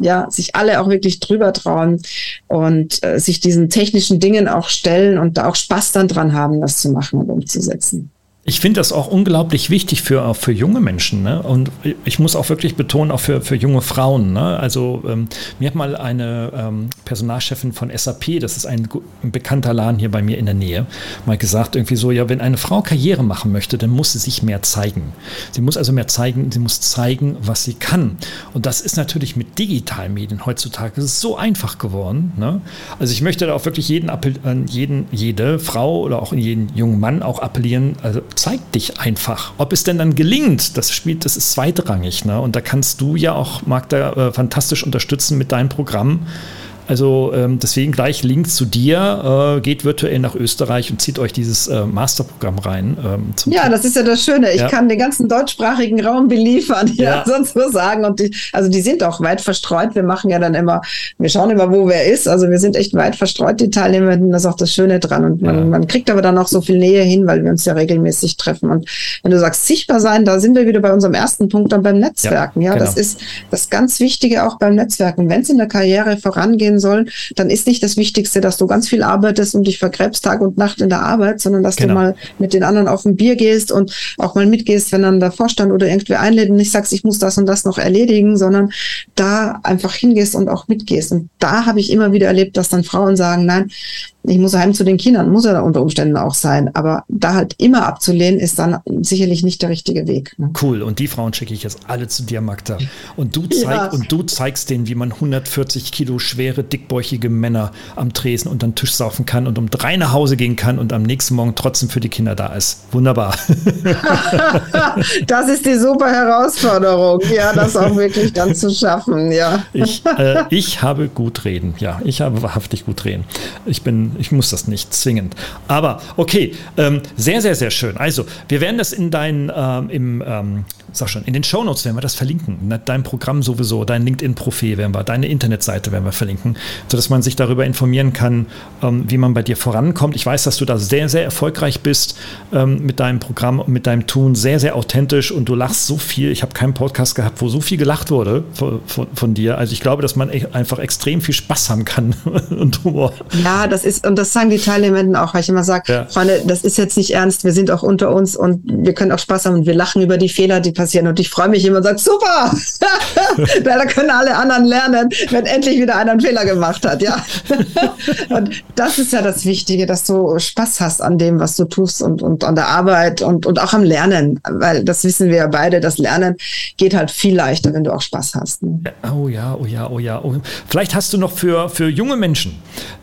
ja sich alle auch wirklich drüber trauen und äh, sich diesen technischen Dingen auch stellen und da auch Spaß dann dran haben, das zu machen und umzusetzen. Ich finde das auch unglaublich wichtig für, auch für junge Menschen. Ne? Und ich muss auch wirklich betonen, auch für, für junge Frauen. Ne? Also ähm, mir hat mal eine ähm, Personalchefin von SAP, das ist ein, ein, bekannter Laden hier bei mir in der Nähe, mal gesagt, irgendwie so, ja, wenn eine Frau Karriere machen möchte, dann muss sie sich mehr zeigen. Sie muss also mehr zeigen, sie muss zeigen, was sie kann. Und das ist natürlich mit digitalen Medien heutzutage so einfach geworden. Ne? Also ich möchte da auch wirklich jeden, jeden, jede Frau oder auch jeden jungen Mann auch appellieren, also zeig dich einfach. Ob es denn dann gelingt, das spielt, das ist zweitrangig. Ne? Und da kannst du ja auch, Magda, äh, fantastisch unterstützen mit deinem Programm. Also ähm, deswegen gleich Link zu dir, äh, geht virtuell nach Österreich und zieht euch dieses äh, Masterprogramm rein. Ähm, ja, das ist ja das Schöne. Ich ja. kann den ganzen deutschsprachigen Raum beliefern, ja, ja. sonst nur sagen. Und die, also die sind auch weit verstreut. Wir machen ja dann immer, wir schauen immer, wo wer ist. Also wir sind echt weit verstreut, die Teilnehmer. Das ist auch das Schöne dran. Und man, ja. man kriegt aber dann auch so viel Nähe hin, weil wir uns ja regelmäßig treffen. Und wenn du sagst, sichtbar sein, da sind wir wieder bei unserem ersten Punkt dann beim Netzwerken. Ja, genau. das ist das ganz Wichtige auch beim Netzwerken. Wenn es in der Karriere vorangehen gehen soll, dann ist nicht das Wichtigste, dass du ganz viel arbeitest und dich vergräbst Tag und Nacht in der Arbeit, sondern dass genau. du mal mit den anderen auf ein Bier gehst und auch mal mitgehst, wenn dann der Vorstand oder irgendwer einlädt und nicht sagst, ich muss das und das noch erledigen, sondern da einfach hingehst und auch mitgehst. Und da habe ich immer wieder erlebt, dass dann Frauen sagen, nein, ich muss heim zu den Kindern, muss er unter Umständen auch sein. Aber da halt immer abzulehnen, ist dann sicherlich nicht der richtige Weg. Ne? Cool. Und die Frauen schicke ich jetzt alle zu dir, Magda. Und du, zeig, ja. und du zeigst denen, wie man 140 Kilo schwere, dickbäuchige Männer am Tresen und am Tisch saufen kann und um drei nach Hause gehen kann und am nächsten Morgen trotzdem für die Kinder da ist. Wunderbar. das ist die super Herausforderung, ja, das auch wirklich dann zu schaffen, ja. Ich, äh, ich habe gut reden, ja. Ich habe wahrhaftig gut reden. Ich bin ich muss das nicht zwingend. Aber okay, ähm, sehr, sehr, sehr schön. Also, wir werden das in deinen, ähm, im, ähm, sag schon, in den Shownotes werden wir das verlinken. Dein Programm sowieso, dein LinkedIn-Profil werden wir, deine Internetseite werden wir verlinken, sodass man sich darüber informieren kann, ähm, wie man bei dir vorankommt. Ich weiß, dass du da sehr, sehr erfolgreich bist ähm, mit deinem Programm und mit deinem Tun, sehr, sehr authentisch und du lachst so viel. Ich habe keinen Podcast gehabt, wo so viel gelacht wurde von, von, von dir. Also ich glaube, dass man einfach extrem viel Spaß haben kann und Humor. Ja, das ist, und das sagen die Teilnehmenden auch, weil ich immer sage, ja. Freunde, das ist jetzt nicht ernst, wir sind auch unter uns und wir können auch Spaß haben und wir lachen über die Fehler, die passieren. Und ich freue mich immer und sage, super, da können alle anderen lernen, wenn endlich wieder einer einen Fehler gemacht hat, ja. und das ist ja das Wichtige, dass du Spaß hast an dem, was du tust und, und an der Arbeit und, und auch am Lernen, weil das wissen wir ja beide, das Lernen geht halt viel leichter, wenn du auch Spaß hast. Ne? Oh ja, oh ja, oh ja. Oh. Vielleicht hast du noch für, für junge Menschen,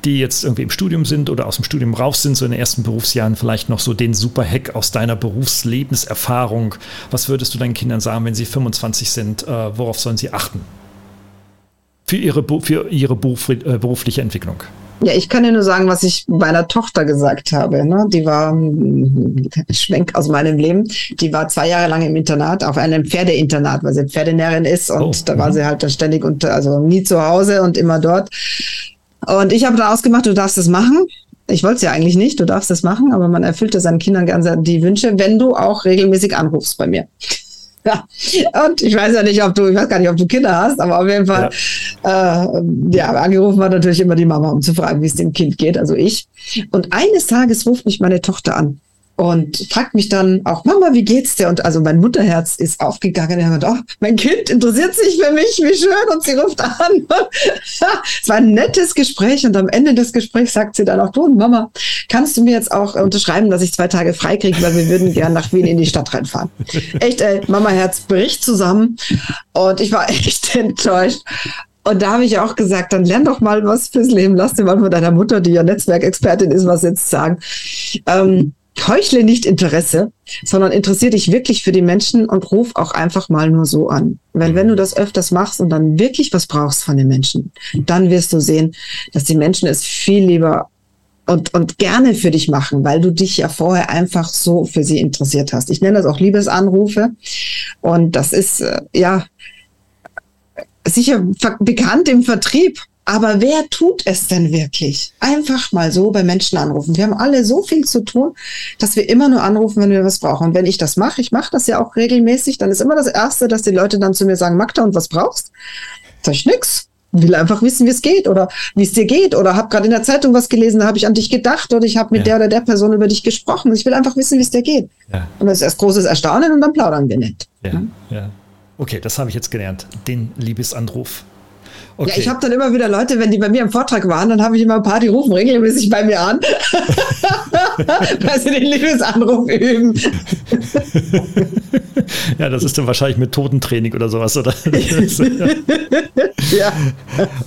die jetzt irgendwie im Studium sind oder aus dem Studium raus sind, so in den ersten Berufsjahren, vielleicht noch so den Super-Hack aus deiner Berufslebenserfahrung. Was würdest du deinen Kindern sagen, wenn sie 25 sind? Äh, worauf sollen sie achten? Für ihre, für ihre äh, berufliche Entwicklung. Ja, ich kann dir nur sagen, was ich meiner Tochter gesagt habe. Ne? Die war ein Schwenk aus meinem Leben. Die war zwei Jahre lang im Internat, auf einem Pferdeinternat, weil sie Pferdenärin ist und oh, da war mhm. sie halt dann ständig und also nie zu Hause und immer dort. Und ich habe da ausgemacht, du darfst es machen. Ich wollte es ja eigentlich nicht, du darfst es machen, aber man erfüllte seinen Kindern gerne die Wünsche, wenn du auch regelmäßig anrufst bei mir. Ja, und ich weiß ja nicht, ob du, ich weiß gar nicht, ob du Kinder hast, aber auf jeden Fall, ja, äh, ja angerufen hat natürlich immer die Mama, um zu fragen, wie es dem Kind geht, also ich. Und eines Tages ruft mich meine Tochter an und fragt mich dann auch, Mama, wie geht's dir? Und also mein Mutterherz ist aufgegangen. Er hat, oh, mein Kind interessiert sich für mich, wie schön. Und sie ruft an. es war ein nettes Gespräch und am Ende des Gesprächs sagt sie dann auch, du Mama, kannst du mir jetzt auch unterschreiben, dass ich zwei Tage frei kriege, weil wir würden gern nach Wien in die Stadt reinfahren. Echt, ey, Mama Herz bricht zusammen und ich war echt enttäuscht. Und da habe ich auch gesagt, dann lern doch mal was fürs Leben. Lass dir mal von deiner Mutter, die ja Netzwerkexpertin ist, was jetzt sagen. Ähm, heuchle nicht Interesse, sondern interessiere dich wirklich für die Menschen und ruf auch einfach mal nur so an. Weil wenn du das öfters machst und dann wirklich was brauchst von den Menschen, dann wirst du sehen, dass die Menschen es viel lieber und, und gerne für dich machen, weil du dich ja vorher einfach so für sie interessiert hast. Ich nenne das auch Liebesanrufe. Und das ist, äh, ja, sicher bekannt im Vertrieb. Aber wer tut es denn wirklich? Einfach mal so bei Menschen anrufen. Wir haben alle so viel zu tun, dass wir immer nur anrufen, wenn wir was brauchen. Und wenn ich das mache, ich mache das ja auch regelmäßig, dann ist immer das Erste, dass die Leute dann zu mir sagen, Magda, und was brauchst? Sag ich nix. Will einfach wissen, wie es geht oder wie es dir geht oder habe gerade in der Zeitung was gelesen, da habe ich an dich gedacht oder ich habe mit ja. der oder der Person über dich gesprochen. Ich will einfach wissen, wie es dir geht. Ja. Und das ist erst großes Erstaunen und dann plaudern wir nicht. Ja, ja. Okay, das habe ich jetzt gelernt. Den Liebesanruf. Okay. Ja, ich habe dann immer wieder Leute, wenn die bei mir im Vortrag waren, dann habe ich immer ein paar, die rufen regelmäßig bei mir an, weil sie den Liebesanruf üben. ja, das ist dann wahrscheinlich mit Totentraining oder sowas, oder? ja.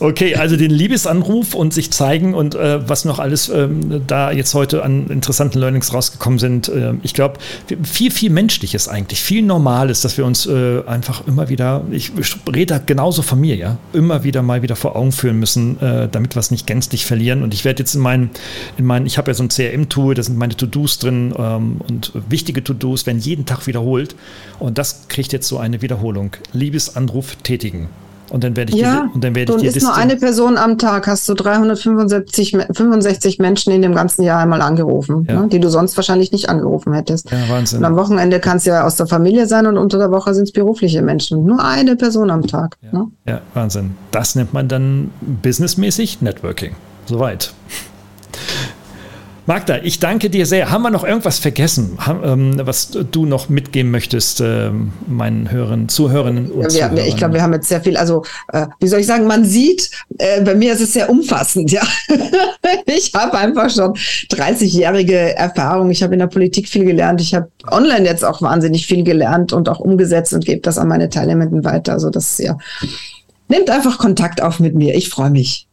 Okay, also den Liebesanruf und sich zeigen und äh, was noch alles ähm, da jetzt heute an interessanten Learnings rausgekommen sind. Äh, ich glaube, viel, viel Menschliches eigentlich, viel Normales, dass wir uns äh, einfach immer wieder, ich rede genauso von mir, ja, immer wieder wieder mal wieder vor Augen führen müssen, äh, damit wir es nicht gänzlich verlieren. Und ich werde jetzt in meinen, in meinen ich habe ja so ein CRM-Tool, da sind meine To-Dos drin ähm, und wichtige To-Dos werden jeden Tag wiederholt. Und das kriegt jetzt so eine Wiederholung. Liebesanruf tätigen. Und dann werde ich ja, die, und dann werde ich die ist Liste nur eine Person am Tag, hast du 365 65 Menschen in dem ganzen Jahr einmal angerufen, ja. ne, die du sonst wahrscheinlich nicht angerufen hättest. Ja, Wahnsinn. Und am Wochenende kann es ja aus der Familie sein und unter der Woche sind es berufliche Menschen. Nur eine Person am Tag. Ja, ne? ja Wahnsinn. Das nennt man dann businessmäßig Networking. Soweit. Magda, ich danke dir sehr. Haben wir noch irgendwas vergessen, ähm, was du noch mitgeben möchtest, äh, meinen Hörern, Zuhörerinnen und ja, wir, Ich glaube, wir haben jetzt sehr viel, also äh, wie soll ich sagen, man sieht, äh, bei mir ist es sehr umfassend, ja. ich habe einfach schon 30-jährige Erfahrung. Ich habe in der Politik viel gelernt. Ich habe online jetzt auch wahnsinnig viel gelernt und auch umgesetzt und gebe das an meine Teilnehmenden weiter. Also das ist ja. Nehmt einfach Kontakt auf mit mir. Ich freue mich.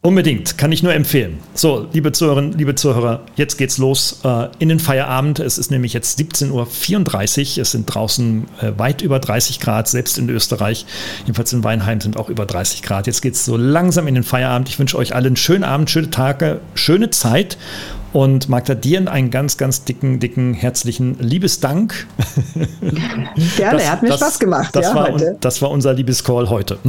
Unbedingt, kann ich nur empfehlen. So, liebe Zuhörerinnen, liebe Zuhörer, jetzt geht's los äh, in den Feierabend. Es ist nämlich jetzt 17.34 Uhr. Es sind draußen äh, weit über 30 Grad, selbst in Österreich. Jedenfalls in Weinheim sind auch über 30 Grad. Jetzt geht's so langsam in den Feierabend. Ich wünsche euch allen einen schönen Abend, schöne Tage, schöne Zeit. Und Magda dir einen ganz, ganz dicken, dicken, herzlichen Liebesdank. Gerne, das, hat mir das, Spaß gemacht. Das, ja, war, heute. das war unser Liebescall heute.